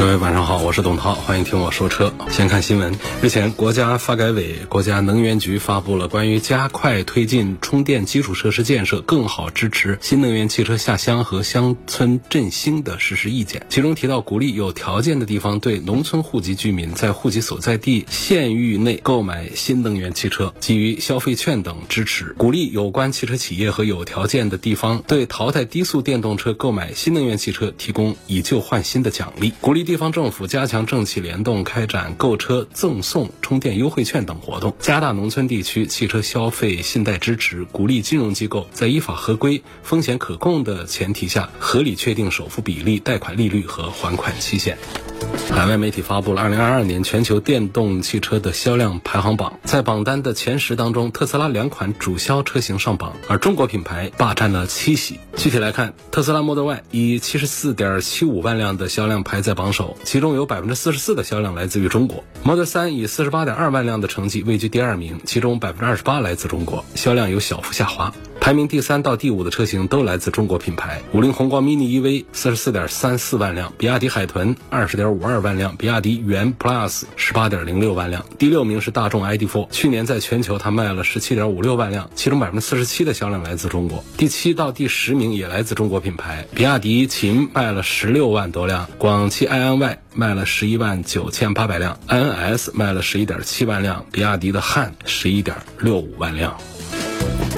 各位晚上好，我是董涛，欢迎听我说车。先看新闻，日前，国家发改委、国家能源局发布了关于加快推进充电基础设施建设，更好支持新能源汽车下乡和乡村振兴的实施意见。其中提到，鼓励有条件的地方对农村户籍居民在户籍所在地县域内购买新能源汽车，给予消费券等支持；鼓励有关汽车企业和有条件的地方对淘汰低速电动车购买新能源汽车提供以旧换新的奖励；鼓励。地方政府加强政企联动，开展购车赠送、充电优惠券等活动，加大农村地区汽车消费信贷支持，鼓励金融机构在依法合规、风险可控的前提下，合理确定首付比例、贷款利率和还款期限。海外媒体发布了2022年全球电动汽车的销量排行榜，在榜单的前十当中，特斯拉两款主销车型上榜，而中国品牌霸占了七席。具体来看，特斯拉 Model Y 以74.75万辆的销量排在榜首，其中有百分之四十四的销量来自于中国；Model 3以四十八点二万辆的成绩位居第二名，其中百分之二十八来自中国，销量有小幅下滑。排名第三到第五的车型都来自中国品牌：五菱宏光 mini EV 四十四点三四万辆，比亚迪海豚二十点五二万辆，比亚迪元 Plus 十八点零六万辆。第六名是大众 ID.4，去年在全球它卖了十七点五六万辆，其中百分之四十七的销量来自中国。第七到第十名也来自中国品牌：比亚迪秦卖了十六万多辆，广汽埃安 Y 卖了十一万九千八百辆，INS 卖了十一点七万辆，比亚迪的汉十一点六五万辆。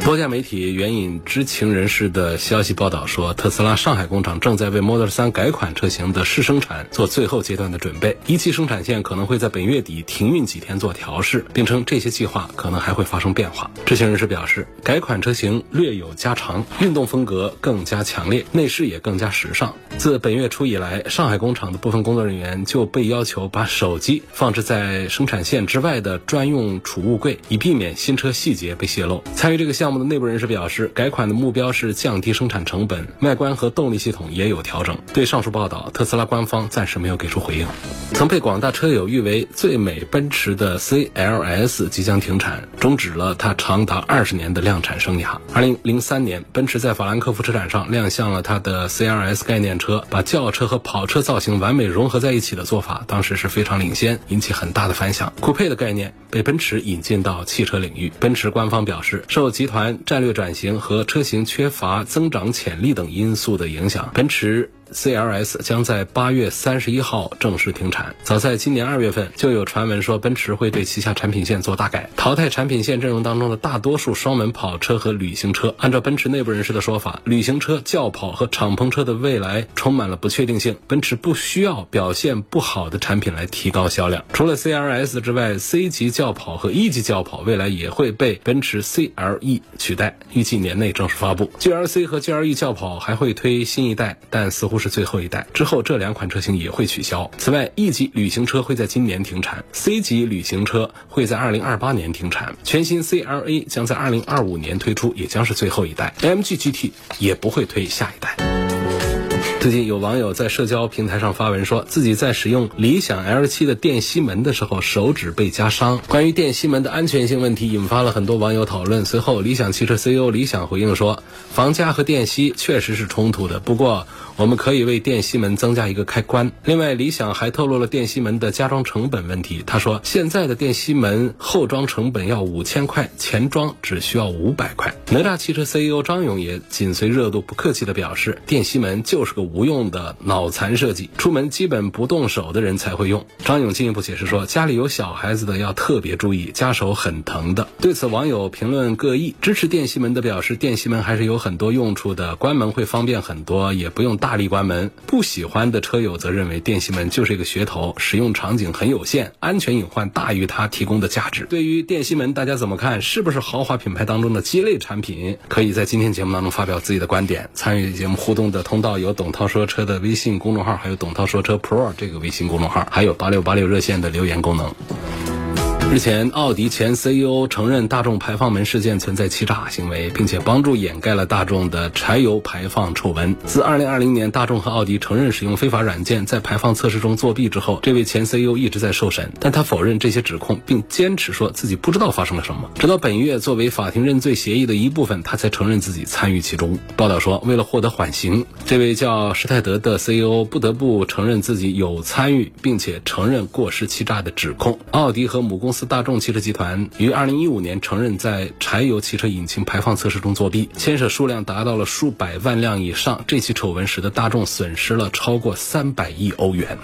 多家媒体援引知情人士的消息报道说，特斯拉上海工厂正在为 Model 3改款车型的试生产做最后阶段的准备，一期生产线可能会在本月底停运几天做调试，并称这些计划可能还会发生变化。知情人士表示，改款车型略有加长，运动风格更加强烈，内饰也更加时尚。自本月初以来，上海工厂的部分工作人员就被要求把手机放置在生产线之外的专用储物柜，以避免新车细节被泄露。参与这个项目的内部人士表示，改款的目标是降低生产成本，外观和动力系统也有调整。对上述报道，特斯拉官方暂时没有给出回应。曾被广大车友誉为最美奔驰的 CLS 即将停产，终止了它长达二十年的量产生涯。二零零三年，奔驰在法兰克福车展上亮相了它的 CLS 概念车，把轿车和跑车造型完美融合在一起的做法，当时是非常领先，引起很大的反响。酷配的概念被奔驰引进到汽车领域。奔驰官方表示，受集团战略转型和车型缺乏增长潜力等因素的影响，奔驰。CLS 将在八月三十一号正式停产。早在今年二月份，就有传闻说奔驰会对旗下产品线做大改，淘汰产品线阵容当中的大多数双门跑车和旅行车。按照奔驰内部人士的说法，旅行车、轿跑和敞篷车的未来充满了不确定性。奔驰不需要表现不好的产品来提高销量。除了 CLS 之外，C 级轿跑和 E 级轿跑未来也会被奔驰 CLE 取代，预计年内正式发布。GLC 和 GLE 轿跑还会推新一代，但似乎。是最后一代之后，这两款车型也会取消。此外，E 级旅行车会在今年停产，C 级旅行车会在二零二八年停产。全新 CLA 将在二零二五年推出，也将是最后一代。MG GT 也不会推下一代。最近有网友在社交平台上发文，说自己在使用理想 L7 的电吸门的时候，手指被夹伤。关于电吸门的安全性问题，引发了很多网友讨论。随后，理想汽车 CEO 李想回应说，房价和电吸确实是冲突的，不过我们可以为电吸门增加一个开关。另外，理想还透露了电吸门的加装成本问题。他说，现在的电吸门后装成本要五千块，前装只需要五百块。哪吒汽车 CEO 张勇也紧随热度，不客气地表示，电吸门就是个。无用的脑残设计，出门基本不动手的人才会用。张勇进一步解释说，家里有小孩子的要特别注意，夹手很疼的。对此，网友评论各异。支持电吸门的表示，电吸门还是有很多用处的，关门会方便很多，也不用大大力关门。不喜欢的车友则认为电吸门就是一个噱头，使用场景很有限，安全隐患大于它提供的价值。对于电吸门，大家怎么看？是不是豪华品牌当中的鸡肋产品？可以在今天节目当中发表自己的观点。参与节目互动的通道有董涛说车的微信公众号，还有董涛说车 Pro 这个微信公众号，还有八六八六热线的留言功能。日前，奥迪前 CEO 承认大众排放门事件存在欺诈行为，并且帮助掩盖了大众的柴油排放丑闻。自2020年大众和奥迪承认使用非法软件在排放测试中作弊之后，这位前 CEO 一直在受审，但他否认这些指控，并坚持说自己不知道发生了什么。直到本月，作为法庭认罪协议的一部分，他才承认自己参与其中。报道说，为了获得缓刑，这位叫施泰德的 CEO 不得不承认自己有参与，并且承认过失欺诈的指控。奥迪和母公司。大众汽车集团于二零一五年承认在柴油汽车引擎排放测试中作弊，牵涉数量达到了数百万辆以上。这起丑闻使得大众损失了超过三百亿欧元。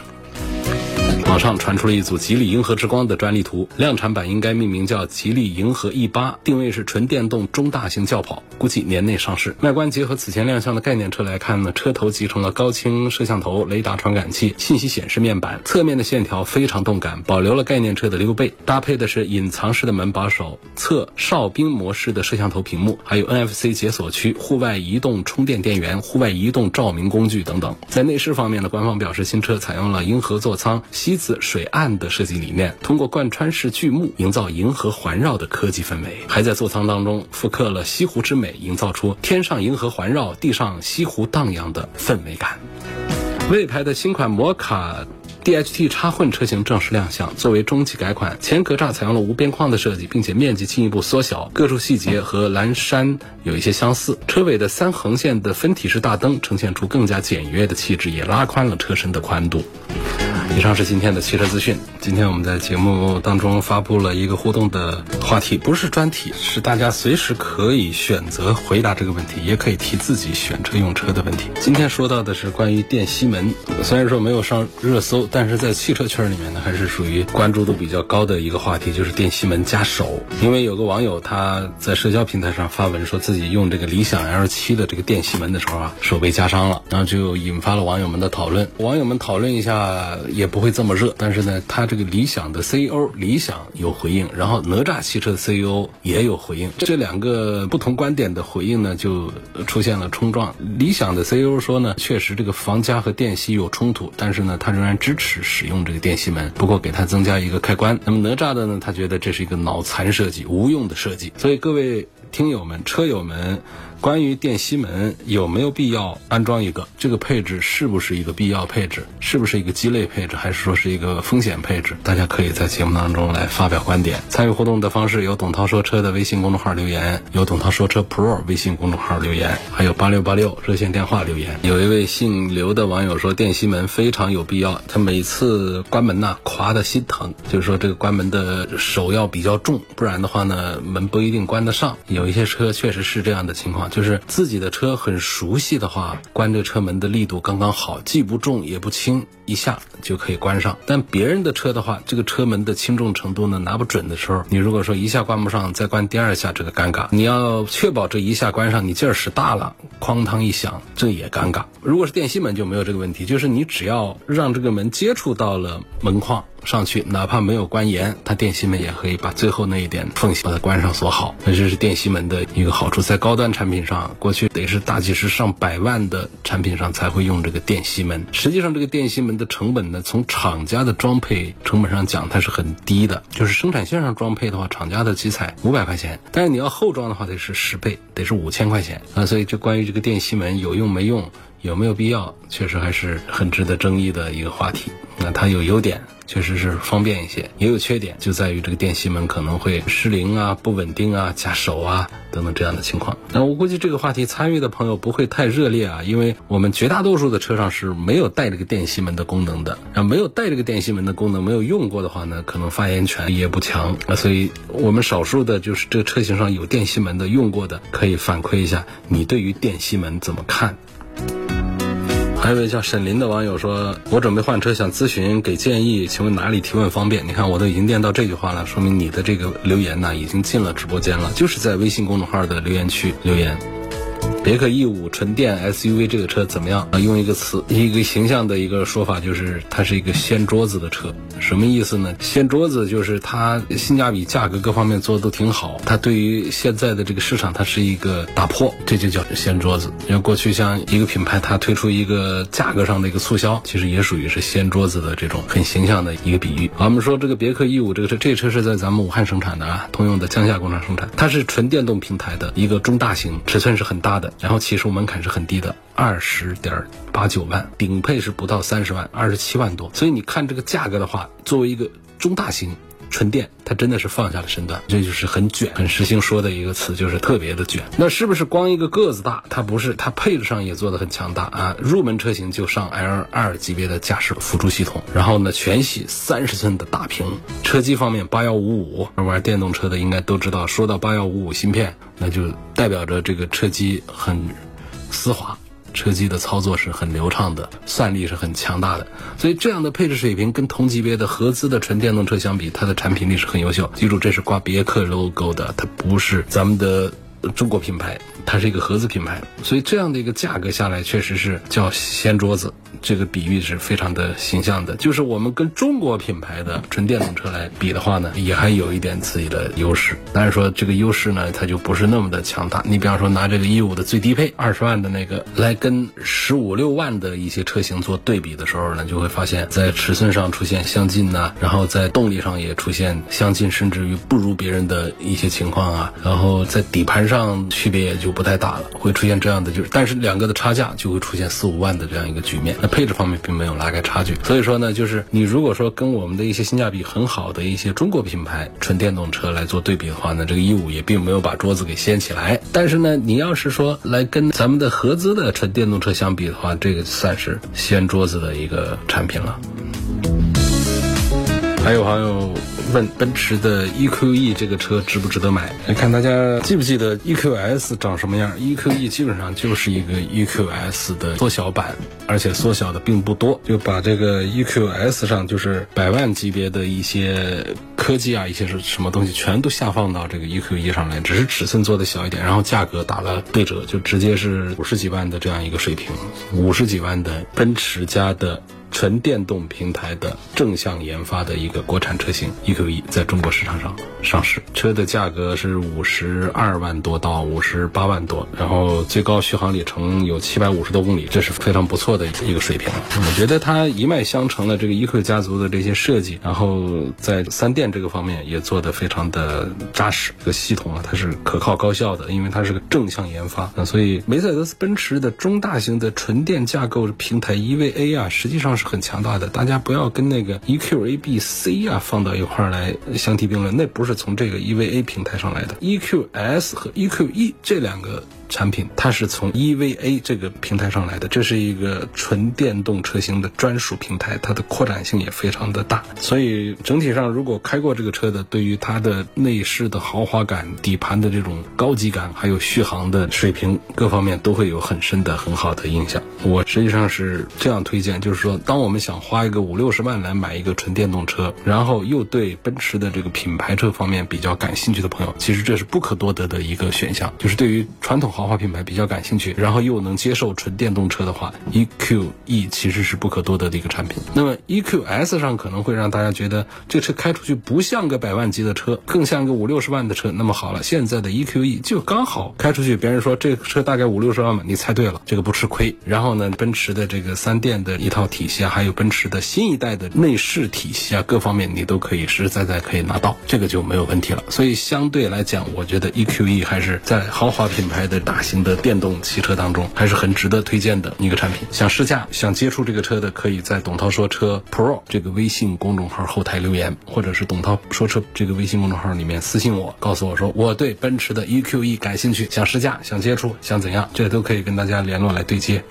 网上传出了一组吉利银河之光的专利图，量产版应该命名叫吉利银河 E 八，定位是纯电动中大型轿跑，估计年内上市。外观结合此前亮相的概念车来看呢，车头集成了高清摄像头、雷达传感器、信息显示面板，侧面的线条非常动感，保留了概念车的溜背，搭配的是隐藏式的门把手、侧哨兵模式的摄像头屏幕，还有 NFC 解锁区、户外移动充电电源、户外移动照明工具等等。在内饰方面呢，官方表示新车采用了银河座舱、西子水岸的设计理念，通过贯穿式巨幕营造银河环绕的科技氛围，还在座舱当中复刻了西湖之美，营造出天上银河环绕、地上西湖荡漾的氛围感。魏牌的新款摩卡。DHT 插混车型正式亮相，作为中期改款，前格栅采用了无边框的设计，并且面积进一步缩小，各处细节和蓝山有一些相似。车尾的三横线的分体式大灯呈现出更加简约的气质，也拉宽了车身的宽度。以上是今天的汽车资讯。今天我们在节目当中发布了一个互动的话题，不是专题，是大家随时可以选择回答这个问题，也可以提自己选车用车的问题。今天说到的是关于电吸门，虽然说没有上热搜，但是在汽车圈里面呢，还是属于关注度比较高的一个话题，就是电吸门加手。因为有个网友他在社交平台上发文说自己用这个理想 L7 的这个电吸门的时候啊，手被夹伤了，然后就引发了网友们的讨论。网友们讨论一下。也不会这么热，但是呢，他这个理想的 CEO 理想有回应，然后哪吒汽车的 CEO 也有回应，这两个不同观点的回应呢，就出现了冲撞。理想的 CEO 说呢，确实这个防夹和电吸有冲突，但是呢，他仍然支持使用这个电吸门，不过给他增加一个开关。那么哪吒的呢，他觉得这是一个脑残设计，无用的设计。所以各位听友们、车友们。关于电吸门有没有必要安装一个？这个配置是不是一个必要配置？是不是一个鸡肋配置？还是说是一个风险配置？大家可以在节目当中来发表观点。参与互动的方式有董涛说车的微信公众号留言，有董涛说车 Pro 微信公众号留言，还有八六八六热线电话留言。有一位姓刘的网友说，电吸门非常有必要。他每次关门呐，夸的心疼，就是说这个关门的手要比较重，不然的话呢，门不一定关得上。有一些车确实是这样的情况。就是自己的车很熟悉的话，关这车门的力度刚刚好，既不重也不轻，一下就可以关上。但别人的车的话，这个车门的轻重程度呢拿不准的时候，你如果说一下关不上，再关第二下，这个尴尬。你要确保这一下关上，你劲儿使大了，哐当一响，这也尴尬。如果是电吸门就没有这个问题，就是你只要让这个门接触到了门框。上去，哪怕没有关严，它电吸门也可以把最后那一点缝隙把它关上锁好。那这是电吸门的一个好处，在高端产品上，过去得是大几十上百万的产品上才会用这个电吸门。实际上，这个电吸门的成本呢，从厂家的装配成本上讲，它是很低的。就是生产线上装配的话，厂家的基材五百块钱，但是你要后装的话，得是十倍，得是五千块钱啊。所以，这关于这个电吸门有用没用，有没有必要，确实还是很值得争议的一个话题。那它有优点。确实是方便一些，也有缺点，就在于这个电吸门可能会失灵啊、不稳定啊、夹手啊等等这样的情况。那我估计这个话题参与的朋友不会太热烈啊，因为我们绝大多数的车上是没有带这个电吸门的功能的。然后没有带这个电吸门的功能，没有用过的话呢，可能发言权也不强啊。所以我们少数的就是这个车型上有电吸门的用过的，可以反馈一下你对于电吸门怎么看。还有一位叫沈林的网友说：“我准备换车，想咨询给建议，请问哪里提问方便？”你看，我都已经念到这句话了，说明你的这个留言呢已经进了直播间了，就是在微信公众号的留言区留言。别克 E 五纯电 SUV 这个车怎么样？啊，用一个词，一个形象的一个说法，就是它是一个掀桌子的车。什么意思呢？掀桌子就是它性价比、价格各方面做的都挺好，它对于现在的这个市场，它是一个打破，这就叫掀桌子。因为过去像一个品牌，它推出一个价格上的一个促销，其实也属于是掀桌子的这种很形象的一个比喻。好，我们说这个别克 E 五这个车，这车是在咱们武汉生产的啊，通用的江夏工厂生产，它是纯电动平台的一个中大型，尺寸是很大的，然后起售门槛是很低的，二十点八九万，顶配是不到三十万，二十七万多。所以你看这个价格的话，作为一个中大型。纯电，它真的是放下了身段，这就是很卷，很实心说的一个词，就是特别的卷。那是不是光一个个子大？它不是，它配置上也做的很强大啊。入门车型就上 L 二级别的驾驶辅助系统，然后呢，全系三十寸的大屏。车机方面，八幺五五，玩电动车的应该都知道，说到八幺五五芯片，那就代表着这个车机很丝滑。车机的操作是很流畅的，算力是很强大的，所以这样的配置水平跟同级别的合资的纯电动车相比，它的产品力是很优秀。记住，这是挂别克 logo 的，它不是咱们的中国品牌。它是一个合资品牌，所以这样的一个价格下来，确实是叫掀桌子。这个比喻是非常的形象的。就是我们跟中国品牌的纯电动车来比的话呢，也还有一点自己的优势。但是说这个优势呢，它就不是那么的强大。你比方说拿这个一五的最低配二十万的那个来跟十五六万的一些车型做对比的时候呢，就会发现，在尺寸上出现相近呐，然后在动力上也出现相近，甚至于不如别人的一些情况啊。然后在底盘上区别也就。不太大了，会出现这样的，就是但是两个的差价就会出现四五万的这样一个局面。那配置方面并没有拉开差距，所以说呢，就是你如果说跟我们的一些性价比很好的一些中国品牌纯电动车来做对比的话呢，这个一五也并没有把桌子给掀起来。但是呢，你要是说来跟咱们的合资的纯电动车相比的话，这个算是掀桌子的一个产品了。还有还有。问奔驰的 EQE 这个车值不值得买？看大家记不记得 EQS 长什么样？EQE 基本上就是一个 EQS 的缩小版，而且缩小的并不多，就把这个 EQS 上就是百万级别的一些科技啊，一些是什么东西全都下放到这个 EQE 上来，只是尺寸做的小一点，然后价格打了对折，就直接是五十几万的这样一个水平，五十几万的奔驰家的。纯电动平台的正向研发的一个国产车型 EQE 在中国市场上上市，车的价格是五十二万多到五十八万多，然后最高续航里程有七百五十多公里，这是非常不错的一个水平。我觉得它一脉相承的这个 EQE 家族的这些设计，然后在三电这个方面也做得非常的扎实。这个系统啊，它是可靠高效的，因为它是个正向研发，那所以梅赛德斯奔驰的中大型的纯电架构平台 EVA 啊，实际上。是很强大的，大家不要跟那个 EQ A B C 啊放到一块儿来相提并论，那不是从这个 EVA 平台上来的，EQ S 和 EQ E 这两个。产品它是从 EVA 这个平台上来的，这是一个纯电动车型的专属平台，它的扩展性也非常的大。所以整体上，如果开过这个车的，对于它的内饰的豪华感、底盘的这种高级感，还有续航的水平各方面，都会有很深的、很好的印象。我实际上是这样推荐，就是说，当我们想花一个五六十万来买一个纯电动车，然后又对奔驰的这个品牌车方面比较感兴趣的朋友，其实这是不可多得的一个选项。就是对于传统。豪华品牌比较感兴趣，然后又能接受纯电动车的话，EQE 其实是不可多得的一个产品。那么 EQS 上可能会让大家觉得这车开出去不像个百万级的车，更像个五六十万的车。那么好了，现在的 EQE 就刚好开出去，别人说这个车大概五六十万吧，你猜对了，这个不吃亏。然后呢，奔驰的这个三电的一套体系啊，还有奔驰的新一代的内饰体系啊，各方面你都可以实实在在可以拿到，这个就没有问题了。所以相对来讲，我觉得 EQE 还是在豪华品牌的。大型的电动汽车当中，还是很值得推荐的一个产品。想试驾、想接触这个车的，可以在“董涛说车 Pro” 这个微信公众号后台留言，或者是“董涛说车”这个微信公众号里面私信我，告诉我说我对奔驰的 EQE 感兴趣，想试驾、想接触、想怎样，这都可以跟大家联络来对接。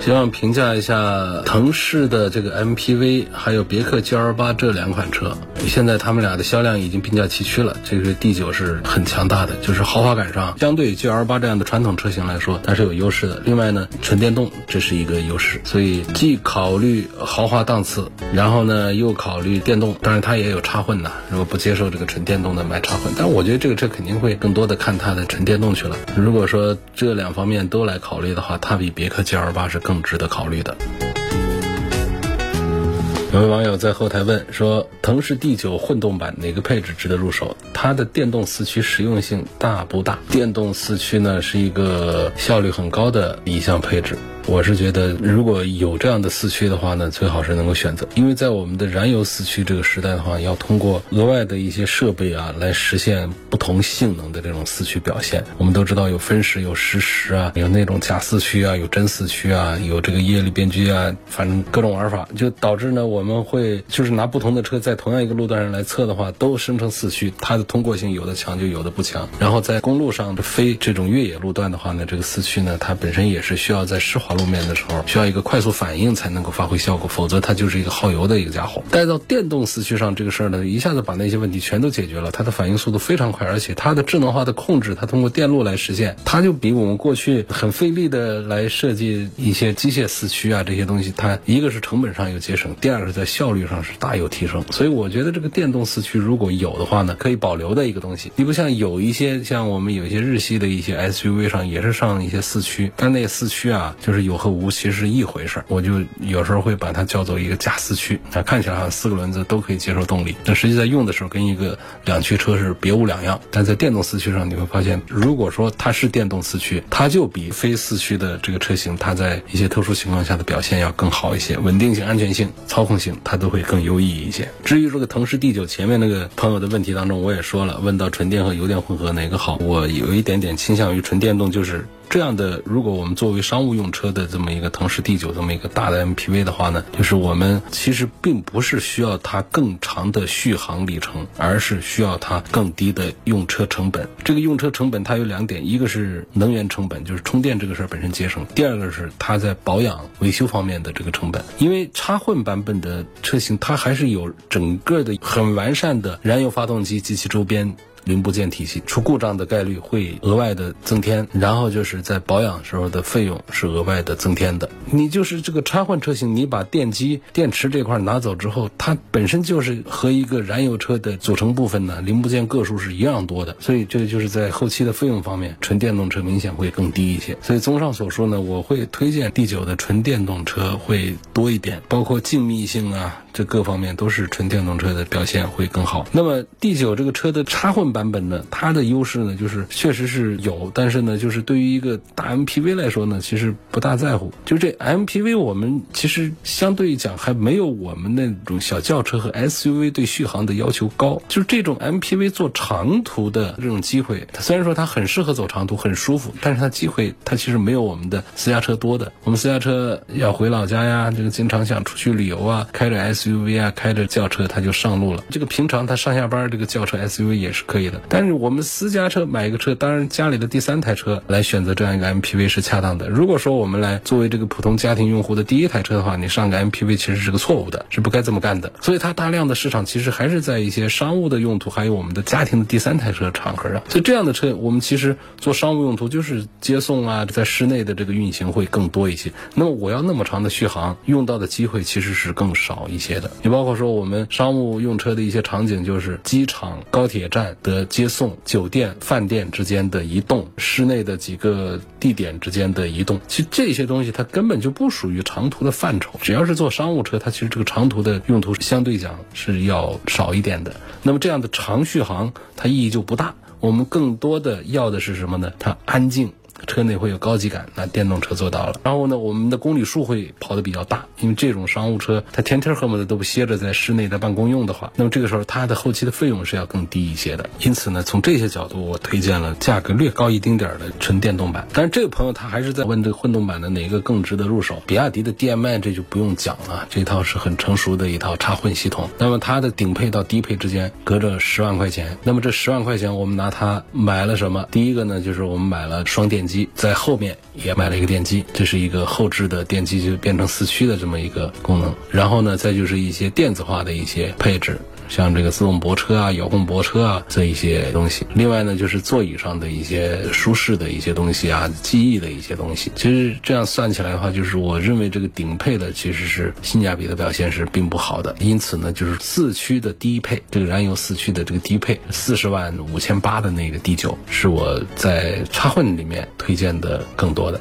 希望评价一下腾势的这个 MPV，还有别克 GL 八这两款车。现在他们俩的销量已经并驾齐驱了，这个 D 九是很强大的，就是豪华感上，相对 GL 八这样的传统车型来说，它是有优势的。另外呢，纯电动这是一个优势，所以既考虑豪华档次，然后呢又考虑电动，当然它也有插混的，如果不接受这个纯电动的买插混，但我觉得这个车肯定会更多的看它的纯电动去了。如果说这两方面都来考虑的话，它比别克 GL 八是更更值得考虑的。有位网友在后台问说：“腾势 D 九混动版哪个配置值得入手？它的电动四驱实用性大不大？电动四驱呢是一个效率很高的一项配置。”我是觉得，如果有这样的四驱的话呢，最好是能够选择，因为在我们的燃油四驱这个时代的话，要通过额外的一些设备啊，来实现不同性能的这种四驱表现。我们都知道有分时、有实时啊，有那种假四驱啊，有真四驱啊，有这个液力变矩啊，反正各种玩法，就导致呢，我们会就是拿不同的车在同样一个路段上来测的话，都生成四驱，它的通过性有的强就有的不强。然后在公路上飞这种越野路段的话呢，这个四驱呢，它本身也是需要在湿滑。路面的时候需要一个快速反应才能够发挥效果，否则它就是一个耗油的一个家伙。带到电动四驱上这个事儿呢，一下子把那些问题全都解决了。它的反应速度非常快，而且它的智能化的控制，它通过电路来实现，它就比我们过去很费力的来设计一些机械四驱啊这些东西，它一个是成本上有节省，第二个在效率上是大有提升。所以我觉得这个电动四驱如果有的话呢，可以保留的一个东西。你不像有一些像我们有一些日系的一些 SUV 上也是上一些四驱，但那四驱啊就是有。和无其实是一回事儿，我就有时候会把它叫做一个假四驱，它看起来好像四个轮子都可以接受动力，但实际在用的时候跟一个两驱车是别无两样。但在电动四驱上，你会发现，如果说它是电动四驱，它就比非四驱的这个车型，它在一些特殊情况下的表现要更好一些，稳定性、安全性、操控性，它都会更优异一些。至于这个腾势 D9 前面那个朋友的问题当中，我也说了，问到纯电和油电混合哪个好，我有一点点倾向于纯电动，就是。这样的，如果我们作为商务用车的这么一个腾势 D9 这么一个大的 MPV 的话呢，就是我们其实并不是需要它更长的续航里程，而是需要它更低的用车成本。这个用车成本它有两点，一个是能源成本，就是充电这个事儿本身节省；第二个是它在保养维修方面的这个成本。因为插混版本的车型，它还是有整个的很完善的燃油发动机及其周边。零部件体系出故障的概率会额外的增添，然后就是在保养时候的费用是额外的增添的。你就是这个插混车型，你把电机、电池这块拿走之后，它本身就是和一个燃油车的组成部分呢，零部件个数是一样多的，所以这个就是在后期的费用方面，纯电动车明显会更低一些。所以综上所述呢，我会推荐 D9 的纯电动车会多一点，包括静谧性啊。这各方面都是纯电动车的表现会更好。那么 D9 这个车的插混版本呢，它的优势呢，就是确实是有，但是呢，就是对于一个大 MPV 来说呢，其实不大在乎。就这 MPV，我们其实相对讲还没有我们那种小轿车和 SUV 对续航的要求高。就这种 MPV 做长途的这种机会，它虽然说它很适合走长途，很舒服，但是它机会它其实没有我们的私家车多的。我们私家车要回老家呀，这个经常想出去旅游啊，开着 S。SUV 啊，开着轿车他就上路了。这个平常他上下班，这个轿车 SUV 也是可以的。但是我们私家车买一个车，当然家里的第三台车来选择这样一个 MPV 是恰当的。如果说我们来作为这个普通家庭用户的第一台车的话，你上个 MPV 其实是个错误的，是不该这么干的。所以它大量的市场其实还是在一些商务的用途，还有我们的家庭的第三台车场合上。所以这样的车，我们其实做商务用途就是接送啊，在室内的这个运行会更多一些。那么我要那么长的续航，用到的机会其实是更少一些。的，你包括说我们商务用车的一些场景，就是机场、高铁站的接送、酒店、饭店之间的移动、室内的几个地点之间的移动，其实这些东西它根本就不属于长途的范畴。只要是坐商务车，它其实这个长途的用途相对讲是要少一点的。那么这样的长续航，它意义就不大。我们更多的要的是什么呢？它安静。车内会有高级感，那电动车做到了。然后呢，我们的公里数会跑得比较大，因为这种商务车它天天恨不得都不歇着在室内的办公用的话，那么这个时候它的后期的费用是要更低一些的。因此呢，从这些角度，我推荐了价格略高一丁点儿的纯电动版。但是这个朋友他还是在问这个混动版的哪个更值得入手？比亚迪的 DM-i 这就不用讲了，这套是很成熟的一套插混系统。那么它的顶配到低配之间隔着十万块钱，那么这十万块钱我们拿它买了什么？第一个呢，就是我们买了双电。机，在后面也买了一个电机，这是一个后置的电机，就变成四驱的这么一个功能。然后呢，再就是一些电子化的一些配置。像这个自动泊车啊、遥控泊车啊这一些东西，另外呢就是座椅上的一些舒适的一些东西啊、记忆的一些东西。其实这样算起来的话，就是我认为这个顶配的其实是性价比的表现是并不好的。因此呢，就是四驱的低配，这个燃油四驱的这个低配，四十万五千八的那个 D 九，是我在插混里面推荐的更多的。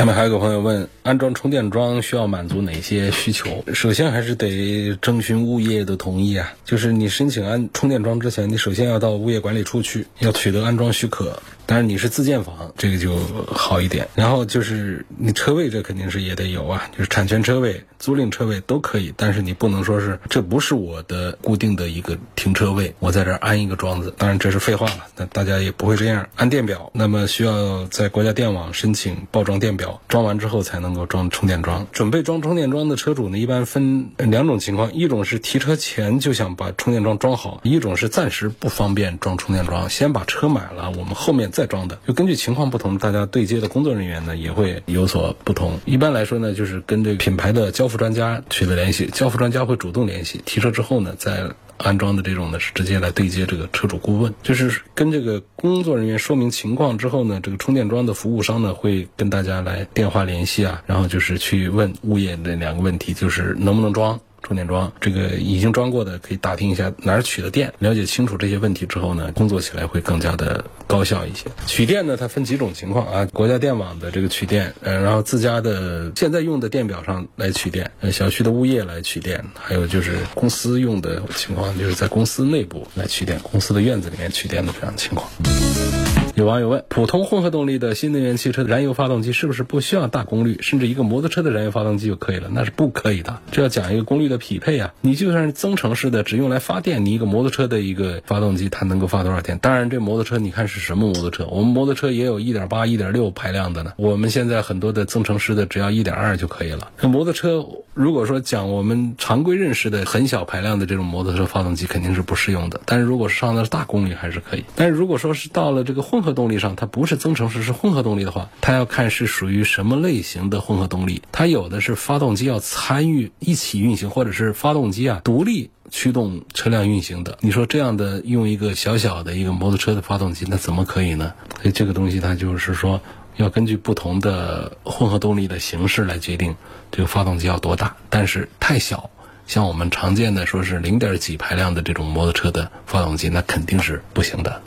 下面还有个朋友问，安装充电桩需要满足哪些需求？首先还是得征询物业的同意啊，就是你申请安充电桩之前，你首先要到物业管理处去，要取得安装许可。但是你是自建房，这个就好一点。然后就是你车位，这肯定是也得有啊，就是产权车位、租赁车位都可以。但是你不能说是这不是我的固定的一个停车位，我在这儿安一个桩子。当然这是废话了，那大家也不会这样安电表。那么需要在国家电网申请报装电表，装完之后才能够装充电桩。准备装充电桩的车主呢，一般分两种情况：一种是提车前就想把充电桩装好；一种是暂时不方便装充电桩，先把车买了，我们后面再。再装的，就根据情况不同，大家对接的工作人员呢也会有所不同。一般来说呢，就是跟这个品牌的交付专家取得联系，交付专家会主动联系。提车之后呢，再安装的这种呢是直接来对接这个车主顾问，就是跟这个工作人员说明情况之后呢，这个充电桩的服务商呢会跟大家来电话联系啊，然后就是去问物业的两个问题，就是能不能装。充电桩，这个已经装过的可以打听一下哪儿取的电，了解清楚这些问题之后呢，工作起来会更加的高效一些。取电呢，它分几种情况啊，国家电网的这个取电，呃，然后自家的现在用的电表上来取电，呃，小区的物业来取电，还有就是公司用的情况，就是在公司内部来取电，公司的院子里面取电的这样的情况。有网友问：普通混合动力的新能源汽车燃油发动机是不是不需要大功率，甚至一个摩托车的燃油发动机就可以了？那是不可以的，这要讲一个功率的匹配啊。你就算是增程式的，只用来发电，你一个摩托车的一个发动机，它能够发多少电？当然，这摩托车你看是什么摩托车？我们摩托车也有一点八、一点六排量的呢。我们现在很多的增程式的只要一点二就可以了。那摩托车 如果说讲我们常规认识的很小排量的这种摩托车发动机肯定是不适用的，但是如果是上的是大功率还是可以。但是如果说是到了这个混混合动力上，它不是增程式，是混合动力的话，它要看是属于什么类型的混合动力。它有的是发动机要参与一起运行，或者是发动机啊独立驱动车辆运行的。你说这样的用一个小小的一个摩托车的发动机，那怎么可以呢？所以这个东西它就是说要根据不同的混合动力的形式来决定这个发动机要多大。但是太小，像我们常见的说是零点几排量的这种摩托车的发动机，那肯定是不行的。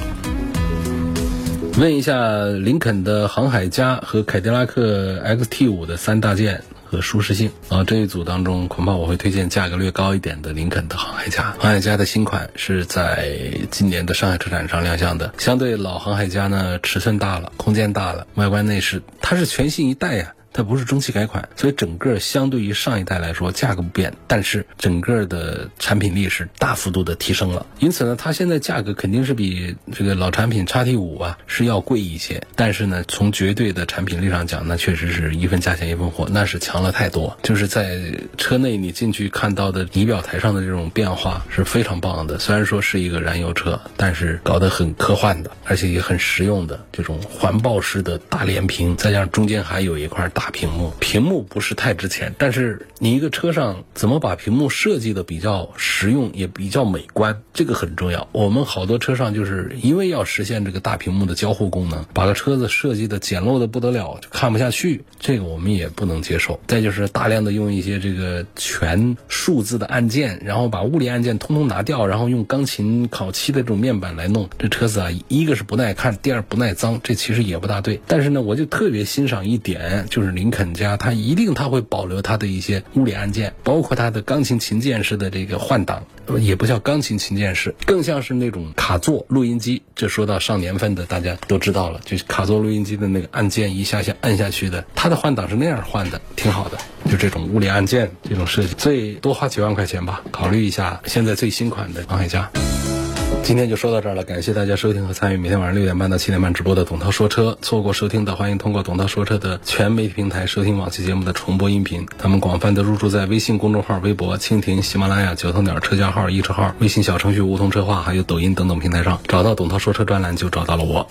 问一下林肯的航海家和凯迪拉克 XT 五的三大件和舒适性啊，这一组当中恐怕我会推荐价格略高一点的林肯的航海家。航海家的新款是在今年的上海车展上亮相的，相对老航海家呢，尺寸大了，空间大了，外观内饰它是全新一代呀。它不是中期改款，所以整个相对于上一代来说价格不变，但是整个的产品力是大幅度的提升了。因此呢，它现在价格肯定是比这个老产品叉 T 五啊是要贵一些。但是呢，从绝对的产品力上讲，那确实是一分价钱一分货，那是强了太多。就是在车内你进去看到的仪表台上的这种变化是非常棒的。虽然说是一个燃油车，但是搞得很科幻的，而且也很实用的这种环抱式的大连屏，再加上中间还有一块大。大屏幕，屏幕不是太值钱，但是你一个车上怎么把屏幕设计的比较实用，也比较美观，这个很重要。我们好多车上就是因为要实现这个大屏幕的交互功能，把个车子设计的简陋的不得了，就看不下去，这个我们也不能接受。再就是大量的用一些这个全数字的按键，然后把物理按键通通拿掉，然后用钢琴烤漆的这种面板来弄，这车子啊，一个是不耐看，第二不耐脏，这其实也不大对。但是呢，我就特别欣赏一点，就是。林肯家，它一定它会保留它的一些物理按键，包括它的钢琴琴键式的这个换挡，也不叫钢琴琴键式，更像是那种卡座录音机。这说到上年份的，大家都知道了，就是卡座录音机的那个按键一下下按下去的，它的换挡是那样换的，挺好的。就这种物理按键这种设计，最多花几万块钱吧，考虑一下现在最新款的航海家。今天就说到这儿了，感谢大家收听和参与每天晚上六点半到七点半直播的董涛说车。错过收听的，欢迎通过董涛说车的全媒体平台收听往期节目的重播音频。他们广泛的入驻在微信公众号、微博、蜻蜓、喜马拉雅、九头鸟车架号、易车号、微信小程序梧桐车话，还有抖音等等平台上，找到董涛说车专栏就找到了我。